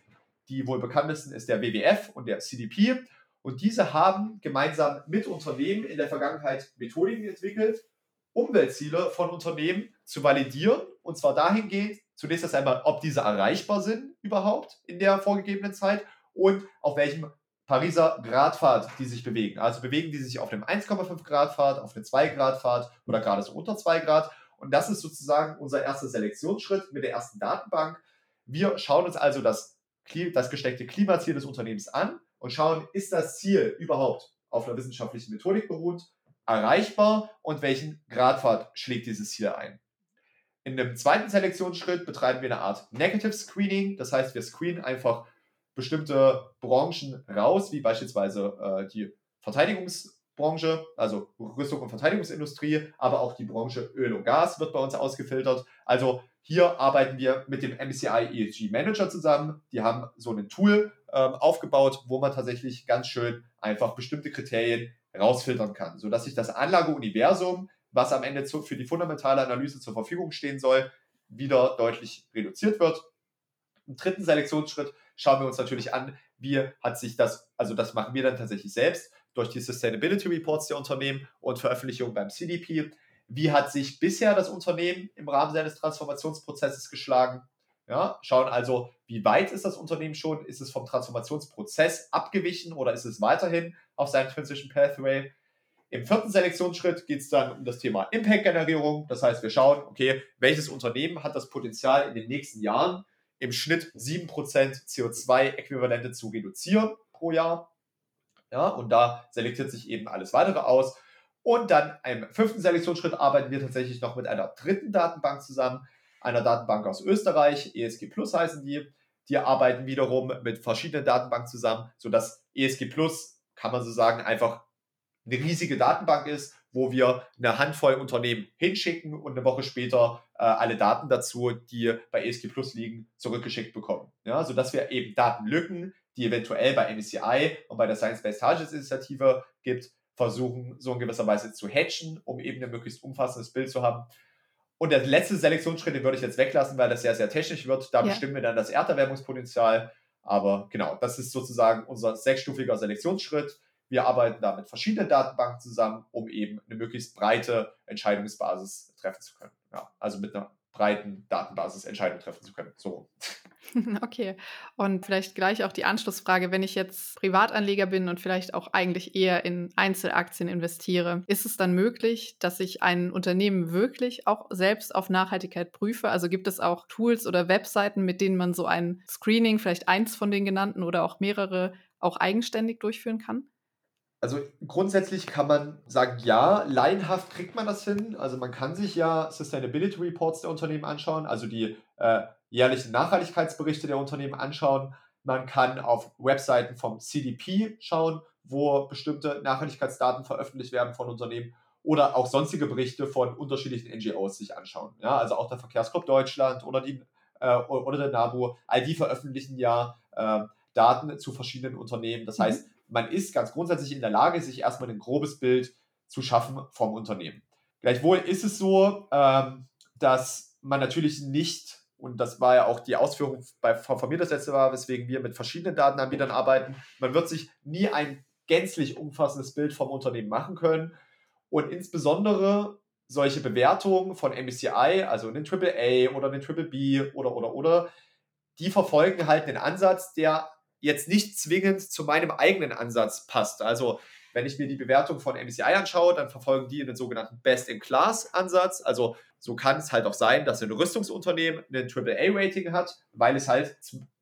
Speaker 2: Die wohl bekanntesten ist der WWF und der CDP. Und diese haben gemeinsam mit Unternehmen in der Vergangenheit Methodiken entwickelt, Umweltziele von Unternehmen zu validieren. Und zwar dahingehend, zunächst erst einmal, ob diese erreichbar sind überhaupt in der vorgegebenen Zeit und auf welchem Pariser Gradpfad die sich bewegen. Also bewegen die sich auf dem 1,5 Grad Pfad, auf dem 2 Grad Pfad oder gerade so unter 2 Grad. Und das ist sozusagen unser erster Selektionsschritt mit der ersten Datenbank. Wir schauen uns also das, das gesteckte Klimaziel des Unternehmens an und schauen, ist das Ziel überhaupt auf einer wissenschaftlichen Methodik beruht, erreichbar und welchen Gradpfad schlägt dieses Ziel ein. In dem zweiten Selektionsschritt betreiben wir eine Art Negative Screening. Das heißt, wir screenen einfach bestimmte Branchen raus, wie beispielsweise äh, die Verteidigungsbranche, also Rüstung und Verteidigungsindustrie, aber auch die Branche Öl und Gas wird bei uns ausgefiltert. Also hier arbeiten wir mit dem MCI ESG Manager zusammen. Die haben so ein Tool ähm, aufgebaut, wo man tatsächlich ganz schön einfach bestimmte Kriterien rausfiltern kann, sodass sich das Anlageuniversum was am Ende zu, für die fundamentale Analyse zur Verfügung stehen soll, wieder deutlich reduziert wird. Im dritten Selektionsschritt schauen wir uns natürlich an, wie hat sich das, also das machen wir dann tatsächlich selbst durch die Sustainability Reports der Unternehmen und Veröffentlichungen beim CDP. Wie hat sich bisher das Unternehmen im Rahmen seines Transformationsprozesses geschlagen? Ja, schauen also, wie weit ist das Unternehmen schon? Ist es vom Transformationsprozess abgewichen oder ist es weiterhin auf seinem Transition Pathway? Im vierten Selektionsschritt geht es dann um das Thema Impact-Generierung. Das heißt, wir schauen, okay, welches Unternehmen hat das Potenzial in den nächsten Jahren im Schnitt 7% CO2-Äquivalente zu reduzieren pro Jahr. Ja, und da selektiert sich eben alles weitere aus. Und dann im fünften Selektionsschritt arbeiten wir tatsächlich noch mit einer dritten Datenbank zusammen, einer Datenbank aus Österreich, ESG Plus heißen die. Die arbeiten wiederum mit verschiedenen Datenbanken zusammen, sodass ESG Plus, kann man so sagen, einfach eine riesige Datenbank ist, wo wir eine Handvoll Unternehmen hinschicken und eine Woche später äh, alle Daten dazu, die bei ESG Plus liegen, zurückgeschickt bekommen. Ja, sodass wir eben Datenlücken, die eventuell bei MSCI und bei der Science-Based Targets Initiative gibt, versuchen, so in gewisser Weise zu hatchen, um eben ein möglichst umfassendes Bild zu haben. Und der letzte Selektionsschritt, den würde ich jetzt weglassen, weil das sehr, sehr technisch wird. Da ja. bestimmen wir dann das Erderwärmungspotenzial. Aber genau, das ist sozusagen unser sechsstufiger Selektionsschritt. Wir arbeiten da mit verschiedenen Datenbanken zusammen, um eben eine möglichst breite Entscheidungsbasis treffen zu können. Ja, also mit einer breiten Datenbasis Entscheidungen treffen zu können. So.
Speaker 1: Okay. Und vielleicht gleich auch die Anschlussfrage, wenn ich jetzt Privatanleger bin und vielleicht auch eigentlich eher in Einzelaktien investiere, ist es dann möglich, dass ich ein Unternehmen wirklich auch selbst auf Nachhaltigkeit prüfe? Also gibt es auch Tools oder Webseiten, mit denen man so ein Screening, vielleicht eins von den genannten oder auch mehrere, auch eigenständig durchführen kann?
Speaker 2: Also grundsätzlich kann man sagen, ja, laienhaft kriegt man das hin. Also man kann sich ja Sustainability Reports der Unternehmen anschauen, also die äh, jährlichen Nachhaltigkeitsberichte der Unternehmen anschauen. Man kann auf Webseiten vom CDP schauen, wo bestimmte Nachhaltigkeitsdaten veröffentlicht werden von Unternehmen oder auch sonstige Berichte von unterschiedlichen NGOs sich anschauen. Ja, also auch der Verkehrsclub Deutschland oder, die, äh, oder der NABU, all die veröffentlichen ja äh, Daten zu verschiedenen Unternehmen. Das mhm. heißt, man ist ganz grundsätzlich in der Lage, sich erstmal ein grobes Bild zu schaffen vom Unternehmen. Gleichwohl ist es so, ähm, dass man natürlich nicht, und das war ja auch die Ausführung bei, von mir das letzte Mal, weswegen wir mit verschiedenen Datenanbietern arbeiten, man wird sich nie ein gänzlich umfassendes Bild vom Unternehmen machen können. Und insbesondere solche Bewertungen von MSCI, also einen AAA oder einen Triple B oder, oder, oder, die verfolgen halt einen Ansatz, der jetzt nicht zwingend zu meinem eigenen Ansatz passt. Also wenn ich mir die Bewertung von MSCI anschaue, dann verfolgen die einen sogenannten Best-in-Class-Ansatz. Also so kann es halt auch sein, dass ein Rüstungsunternehmen ein AAA-Rating hat, weil es halt,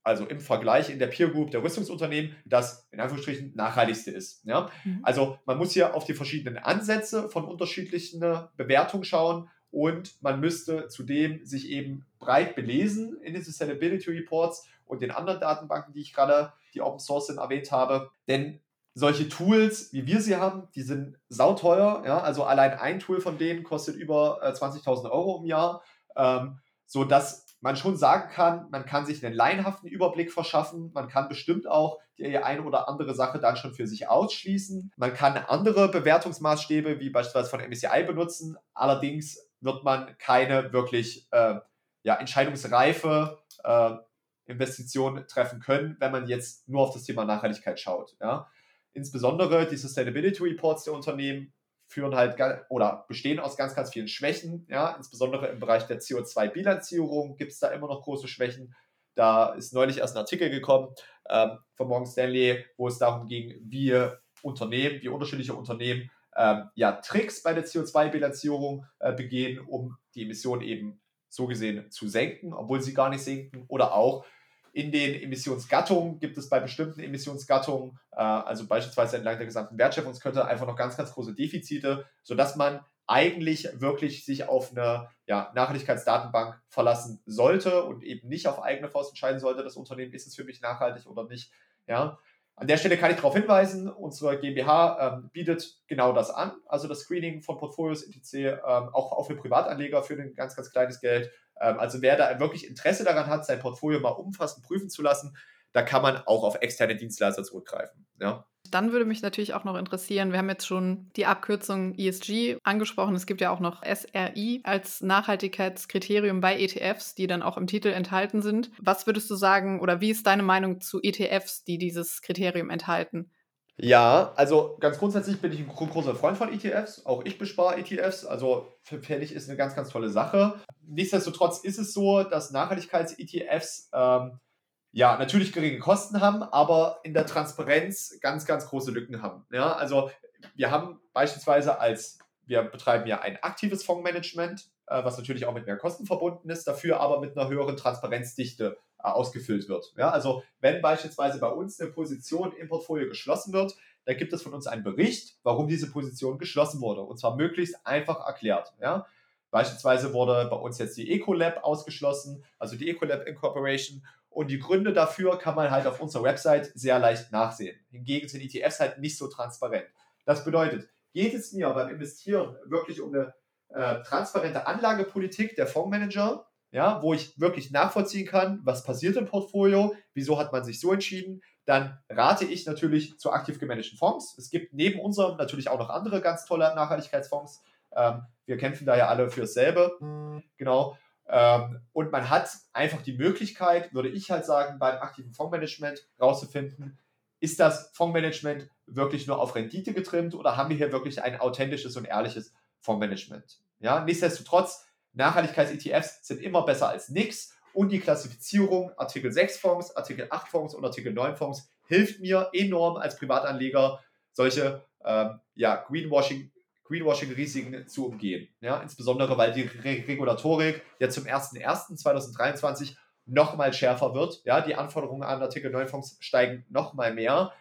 Speaker 2: also im Vergleich in der Peer Group der Rüstungsunternehmen, das in Anführungsstrichen nachhaltigste ist. Ja? Mhm. Also man muss hier auf die verschiedenen Ansätze von unterschiedlichen Bewertungen schauen und man müsste zudem sich eben breit belesen in den Sustainability Reports und den anderen Datenbanken, die ich gerade, die Open Source sind, erwähnt habe. Denn solche Tools, wie wir sie haben, die sind sauteuer. Ja? Also allein ein Tool von denen kostet über äh, 20.000 Euro im Jahr, ähm, sodass man schon sagen kann, man kann sich einen laienhaften Überblick verschaffen. Man kann bestimmt auch die eine oder andere Sache dann schon für sich ausschließen. Man kann andere Bewertungsmaßstäbe wie beispielsweise von MSCI benutzen. Allerdings wird man keine wirklich äh, ja, entscheidungsreife äh, Investitionen treffen können, wenn man jetzt nur auf das Thema Nachhaltigkeit schaut. Ja. Insbesondere die Sustainability Reports der Unternehmen führen halt oder bestehen aus ganz, ganz vielen Schwächen. Ja. Insbesondere im Bereich der CO2-Bilanzierung gibt es da immer noch große Schwächen. Da ist neulich erst ein Artikel gekommen ähm, von Morgan Stanley, wo es darum ging, wie Unternehmen, wie unterschiedliche Unternehmen ähm, ja, Tricks bei der CO2-Bilanzierung äh, begehen, um die Emissionen eben so gesehen zu senken, obwohl sie gar nicht sinken. Oder auch in den Emissionsgattungen gibt es bei bestimmten Emissionsgattungen, äh, also beispielsweise entlang der gesamten Wertschöpfungskette, einfach noch ganz, ganz große Defizite, sodass man eigentlich wirklich sich auf eine ja, Nachhaltigkeitsdatenbank verlassen sollte und eben nicht auf eigene Faust entscheiden sollte, das Unternehmen ist es für mich nachhaltig oder nicht. Ja. An der Stelle kann ich darauf hinweisen, unsere GmbH ähm, bietet genau das an, also das Screening von Portfolios etc., ähm, auch, auch für Privatanleger für ein ganz, ganz kleines Geld. Ähm, also wer da wirklich Interesse daran hat, sein Portfolio mal umfassend prüfen zu lassen, da kann man auch auf externe Dienstleister zurückgreifen. Ja.
Speaker 1: Dann würde mich natürlich auch noch interessieren, wir haben jetzt schon die Abkürzung ESG angesprochen. Es gibt ja auch noch SRI als Nachhaltigkeitskriterium bei ETFs, die dann auch im Titel enthalten sind. Was würdest du sagen oder wie ist deine Meinung zu ETFs, die dieses Kriterium enthalten?
Speaker 2: Ja, also ganz grundsätzlich bin ich ein großer Freund von ETFs. Auch ich bespare ETFs. Also ich, ist eine ganz, ganz tolle Sache. Nichtsdestotrotz ist es so, dass Nachhaltigkeits-ETFs ähm, ja, natürlich geringe Kosten haben, aber in der Transparenz ganz, ganz große Lücken haben. Ja, also wir haben beispielsweise als, wir betreiben ja ein aktives Fondsmanagement, was natürlich auch mit mehr Kosten verbunden ist, dafür aber mit einer höheren Transparenzdichte äh, ausgefüllt wird. Ja, also wenn beispielsweise bei uns eine Position im Portfolio geschlossen wird, dann gibt es von uns einen Bericht, warum diese Position geschlossen wurde. Und zwar möglichst einfach erklärt. Ja. Beispielsweise wurde bei uns jetzt die Ecolab ausgeschlossen, also die Ecolab Incorporation. Und die Gründe dafür kann man halt auf unserer Website sehr leicht nachsehen. Hingegen sind ETFs halt nicht so transparent. Das bedeutet, geht es mir beim Investieren wirklich um eine äh, transparente Anlagepolitik der Fondsmanager, ja, wo ich wirklich nachvollziehen kann, was passiert im Portfolio, wieso hat man sich so entschieden, dann rate ich natürlich zu aktiv gemanagten Fonds. Es gibt neben unserem natürlich auch noch andere ganz tolle Nachhaltigkeitsfonds. Ähm, wir kämpfen da ja alle fürs selbe. Genau. Ähm, und man hat einfach die Möglichkeit, würde ich halt sagen, beim aktiven Fondsmanagement rauszufinden, ist das Fondsmanagement wirklich nur auf Rendite getrimmt oder haben wir hier wirklich ein authentisches und ehrliches Fondsmanagement? Ja, nichtsdestotrotz, Nachhaltigkeits-ETFs sind immer besser als nichts und die Klassifizierung Artikel 6 Fonds, Artikel 8 Fonds und Artikel 9 Fonds hilft mir enorm als Privatanleger, solche ähm, ja, Greenwashing Greenwashing-Risiken zu umgehen. Ja, insbesondere, weil die Re Regulatorik ja zum 01.01.2023 nochmal schärfer wird. Ja, die Anforderungen an Artikel 9 Fonds steigen nochmal mehr.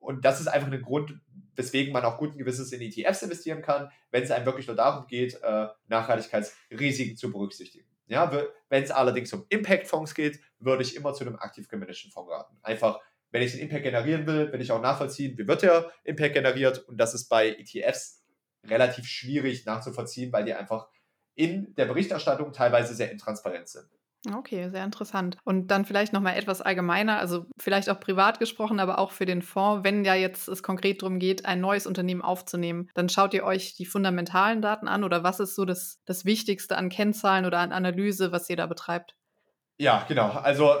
Speaker 2: Und das ist einfach ein Grund, weswegen man auch guten Gewisses in ETFs investieren kann, wenn es einem wirklich nur darum geht, äh, Nachhaltigkeitsrisiken zu berücksichtigen. Ja, wenn es allerdings um Impact-Fonds geht, würde ich immer zu einem aktiv gemanagten Fonds raten. Einfach, wenn ich den Impact generieren will, will ich auch nachvollziehen, wie wird der Impact generiert. Und das ist bei ETFs relativ schwierig nachzuvollziehen, weil die einfach in der Berichterstattung teilweise sehr intransparent sind.
Speaker 1: Okay, sehr interessant. Und dann vielleicht nochmal etwas allgemeiner, also vielleicht auch privat gesprochen, aber auch für den Fonds, wenn ja jetzt es konkret darum geht, ein neues Unternehmen aufzunehmen, dann schaut ihr euch die fundamentalen Daten an oder was ist so das, das Wichtigste an Kennzahlen oder an Analyse, was ihr da betreibt?
Speaker 2: Ja, genau. Also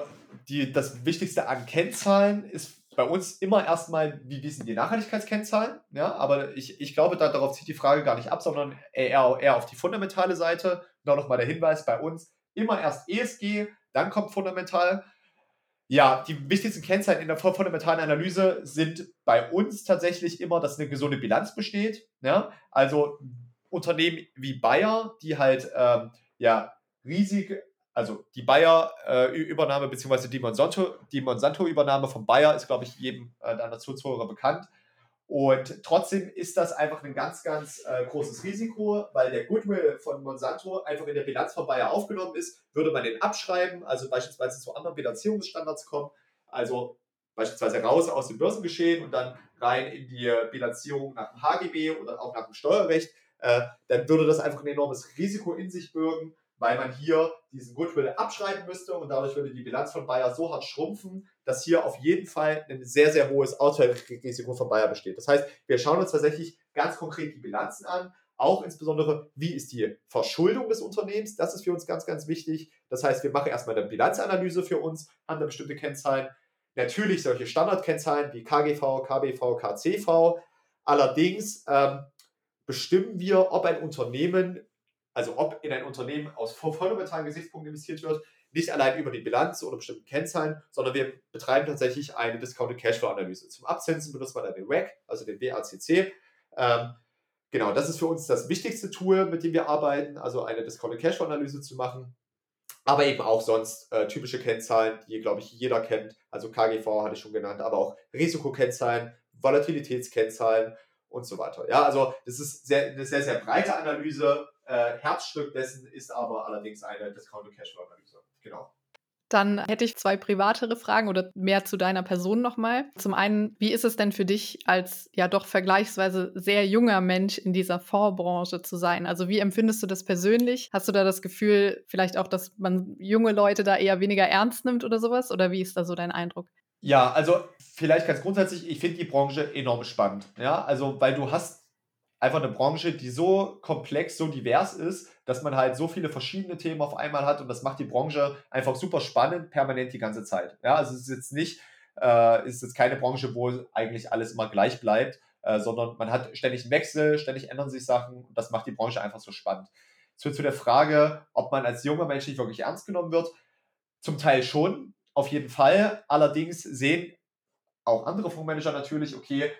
Speaker 2: die, das Wichtigste an Kennzahlen ist bei uns immer erstmal, wie, sind die Nachhaltigkeitskennzahlen? Ja, aber ich, ich glaube, da, darauf zieht die Frage gar nicht ab, sondern eher, eher auf die fundamentale Seite. Nur nochmal der Hinweis bei uns: immer erst ESG, dann kommt fundamental. Ja, die wichtigsten Kennzahlen in der fundamentalen Analyse sind bei uns tatsächlich immer, dass eine gesunde Bilanz besteht. Ja? Also Unternehmen wie Bayer, die halt ähm, ja, riesig also die Bayer-Übernahme, äh, beziehungsweise die Monsanto-Übernahme Monsanto von Bayer ist, glaube ich, jedem äh, deiner Zuhörer bekannt. Und trotzdem ist das einfach ein ganz, ganz äh, großes Risiko, weil der Goodwill von Monsanto einfach in der Bilanz von Bayer aufgenommen ist. Würde man den abschreiben, also beispielsweise zu anderen Bilanzierungsstandards kommen, also beispielsweise raus aus dem Börsengeschehen und dann rein in die Bilanzierung nach dem HGB oder auch nach dem Steuerrecht, äh, dann würde das einfach ein enormes Risiko in sich bürgen weil man hier diesen Goodwill abschreiben müsste und dadurch würde die Bilanz von Bayer so hart schrumpfen, dass hier auf jeden Fall ein sehr, sehr hohes Ausfallrisiko von Bayer besteht. Das heißt, wir schauen uns tatsächlich ganz konkret die Bilanzen an, auch insbesondere, wie ist die Verschuldung des Unternehmens, das ist für uns ganz, ganz wichtig. Das heißt, wir machen erstmal eine Bilanzanalyse für uns, haben da bestimmte Kennzahlen, natürlich solche Standardkennzahlen wie KGV, KBV, KCV. Allerdings ähm, bestimmen wir, ob ein Unternehmen also ob in ein Unternehmen aus fundamentalen Gesichtspunkten investiert wird, nicht allein über die Bilanz oder bestimmten Kennzahlen, sondern wir betreiben tatsächlich eine Discounted Cashflow Analyse. Zum Abzinsen benutzt man dann den WAC, also den WACC. Ähm, genau, das ist für uns das wichtigste Tool, mit dem wir arbeiten, also eine Discounted Cashflow Analyse zu machen. Aber eben auch sonst äh, typische Kennzahlen, die, glaube ich, jeder kennt. Also KGV hatte ich schon genannt, aber auch Risikokennzahlen, Volatilitätskennzahlen und so weiter. Ja, also das ist sehr, eine sehr, sehr breite Analyse. Äh, Herzstück dessen ist aber allerdings eine Discounted Cashflow Analyse. Genau.
Speaker 1: Dann hätte ich zwei privatere Fragen oder mehr zu deiner Person nochmal. Zum einen, wie ist es denn für dich als ja doch vergleichsweise sehr junger Mensch in dieser Fondsbranche zu sein? Also wie empfindest du das persönlich? Hast du da das Gefühl, vielleicht auch, dass man junge Leute da eher weniger ernst nimmt oder sowas? Oder wie ist da so dein Eindruck?
Speaker 2: Ja, also vielleicht ganz grundsätzlich, ich finde die Branche enorm spannend. Ja, also weil du hast einfach eine Branche, die so komplex, so divers ist, dass man halt so viele verschiedene Themen auf einmal hat und das macht die Branche einfach super spannend, permanent die ganze Zeit. Ja, also es ist jetzt nicht, äh, ist jetzt keine Branche, wo eigentlich alles immer gleich bleibt, äh, sondern man hat ständig einen Wechsel, ständig ändern sich Sachen und das macht die Branche einfach so spannend. So zu der Frage, ob man als junger Mensch nicht wirklich ernst genommen wird. Zum Teil schon, auf jeden Fall. Allerdings sehen auch andere Fondsmanager natürlich, okay,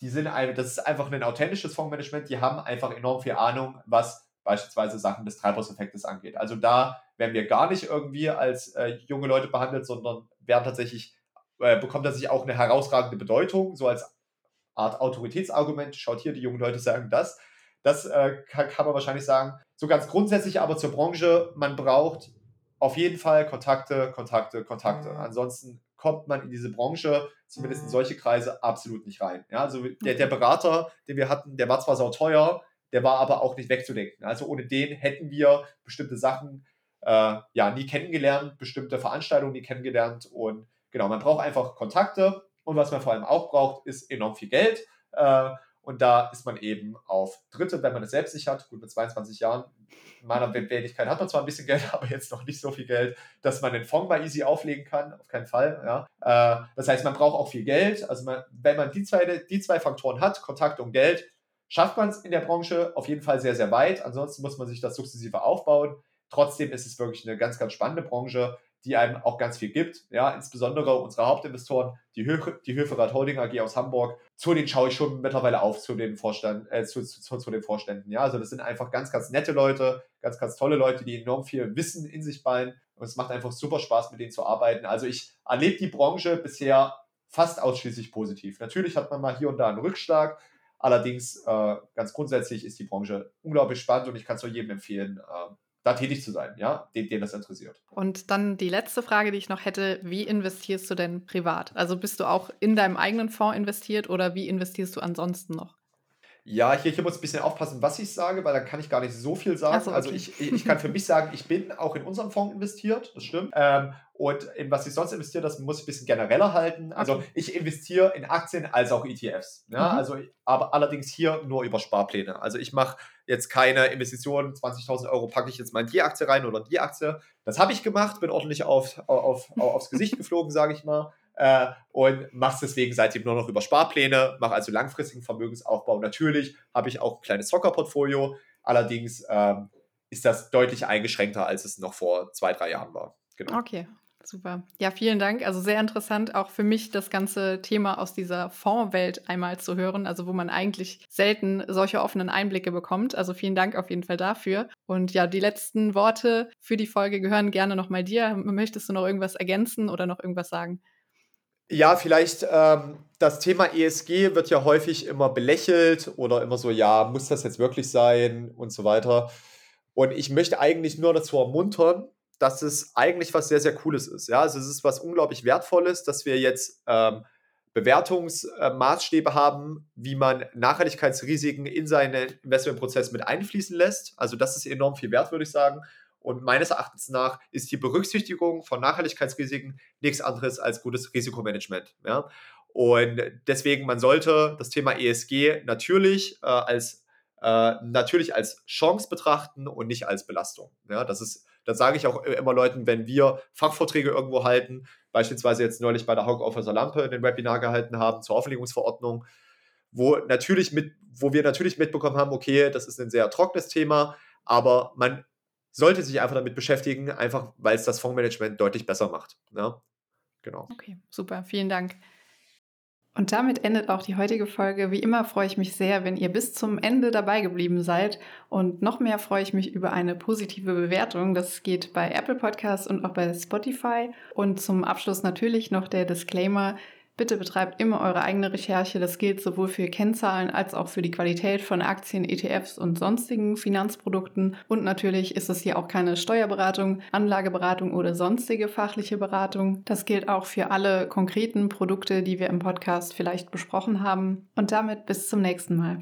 Speaker 2: die sind ein, das ist einfach ein authentisches Fondsmanagement, die haben einfach enorm viel Ahnung, was beispielsweise Sachen des Treibhauseffektes angeht. Also da werden wir gar nicht irgendwie als äh, junge Leute behandelt, sondern werden tatsächlich, äh, bekommt tatsächlich auch eine herausragende Bedeutung, so als Art Autoritätsargument. Schaut hier, die jungen Leute sagen das. Das äh, kann, kann man wahrscheinlich sagen. So ganz grundsätzlich aber zur Branche, man braucht auf jeden Fall Kontakte, Kontakte, Kontakte. Mhm. Ansonsten kommt man in diese Branche, zumindest in mhm. solche Kreise, absolut nicht rein. Ja, also der, der Berater, den wir hatten, der war zwar sau teuer, der war aber auch nicht wegzudenken. Also ohne den hätten wir bestimmte Sachen äh, ja nie kennengelernt, bestimmte Veranstaltungen nie kennengelernt und genau, man braucht einfach Kontakte und was man vor allem auch braucht, ist enorm viel Geld. Äh, und da ist man eben auf Dritte, wenn man es selbst nicht hat. Gut, mit 22 Jahren meiner Wendigkeit hat man zwar ein bisschen Geld, aber jetzt noch nicht so viel Geld, dass man den Fonds bei Easy auflegen kann. Auf keinen Fall. Ja. Äh, das heißt, man braucht auch viel Geld. Also man, wenn man die zwei, die zwei Faktoren hat, Kontakt und Geld, schafft man es in der Branche auf jeden Fall sehr, sehr weit. Ansonsten muss man sich das sukzessive aufbauen. Trotzdem ist es wirklich eine ganz, ganz spannende Branche die einem auch ganz viel gibt. Ja, insbesondere unsere Hauptinvestoren, die, Höfe, die Höferath Holding AG aus Hamburg, zu denen schaue ich schon mittlerweile auf, zu den, Vorstand, äh, zu, zu, zu, den Vorständen. Ja, also das sind einfach ganz, ganz nette Leute, ganz, ganz tolle Leute, die enorm viel Wissen in sich ballen. Und es macht einfach super Spaß, mit denen zu arbeiten. Also ich erlebe die Branche bisher fast ausschließlich positiv. Natürlich hat man mal hier und da einen Rückschlag. Allerdings, äh, ganz grundsätzlich ist die Branche unglaublich spannend und ich kann es nur jedem empfehlen, äh, da tätig zu sein, ja, den, den das interessiert.
Speaker 1: Und dann die letzte Frage, die ich noch hätte, wie investierst du denn privat? Also bist du auch in deinem eigenen Fonds investiert oder wie investierst du ansonsten noch?
Speaker 2: Ja, hier, hier muss ein bisschen aufpassen, was ich sage, weil dann kann ich gar nicht so viel sagen. So, also okay. Also ich, ich kann für mich sagen, ich bin auch in unserem Fonds investiert, das stimmt. Ähm, und in was ich sonst investiere, das muss ich ein bisschen genereller halten. Also okay. ich investiere in Aktien als auch ETFs. Ja? Mhm. Also, aber allerdings hier nur über Sparpläne. Also ich mache jetzt keine Investitionen, 20.000 Euro packe ich jetzt mal in die Aktie rein oder in die Aktie. Das habe ich gemacht, bin ordentlich auf, auf, auf aufs Gesicht geflogen, sage ich mal. Äh, und mache es deswegen seitdem nur noch über Sparpläne, mache also langfristigen Vermögensaufbau. Natürlich habe ich auch ein kleines Zockerportfolio, allerdings ähm, ist das deutlich eingeschränkter, als es noch vor zwei, drei Jahren war.
Speaker 1: Genau. Okay, Super. Ja, vielen Dank. Also sehr interessant, auch für mich das ganze Thema aus dieser Fondswelt einmal zu hören, also wo man eigentlich selten solche offenen Einblicke bekommt. Also vielen Dank auf jeden Fall dafür. Und ja, die letzten Worte für die Folge gehören gerne nochmal dir. Möchtest du noch irgendwas ergänzen oder noch irgendwas sagen?
Speaker 2: Ja, vielleicht ähm, das Thema ESG wird ja häufig immer belächelt oder immer so, ja, muss das jetzt wirklich sein und so weiter. Und ich möchte eigentlich nur dazu ermuntern, dass es eigentlich was sehr, sehr Cooles ist. Ja, also es ist was unglaublich Wertvolles, dass wir jetzt ähm, Bewertungsmaßstäbe äh, haben, wie man Nachhaltigkeitsrisiken in seinen Investmentprozess mit einfließen lässt. Also das ist enorm viel wert, würde ich sagen. Und meines Erachtens nach ist die Berücksichtigung von Nachhaltigkeitsrisiken nichts anderes als gutes Risikomanagement. Ja? Und deswegen, man sollte das Thema ESG natürlich äh, als äh, natürlich als Chance betrachten und nicht als Belastung. Ja, das ist das sage ich auch immer Leuten, wenn wir Fachvorträge irgendwo halten, beispielsweise jetzt neulich bei der Hauck Aufhäuser Lampe den Webinar gehalten haben zur Auflegungsverordnung, wo natürlich mit, wo wir natürlich mitbekommen haben, okay, das ist ein sehr trockenes Thema, aber man sollte sich einfach damit beschäftigen, einfach weil es das Fondsmanagement deutlich besser macht. Ja?
Speaker 1: Genau. Okay, super, vielen Dank. Und damit endet auch die heutige Folge. Wie immer freue ich mich sehr, wenn ihr bis zum Ende dabei geblieben seid. Und noch mehr freue ich mich über eine positive Bewertung. Das geht bei Apple Podcasts und auch bei Spotify. Und zum Abschluss natürlich noch der Disclaimer. Bitte betreibt immer eure eigene Recherche. Das gilt sowohl für Kennzahlen als auch für die Qualität von Aktien, ETFs und sonstigen Finanzprodukten. Und natürlich ist es hier auch keine Steuerberatung, Anlageberatung oder sonstige fachliche Beratung. Das gilt auch für alle konkreten Produkte, die wir im Podcast vielleicht besprochen haben. Und damit bis zum nächsten Mal.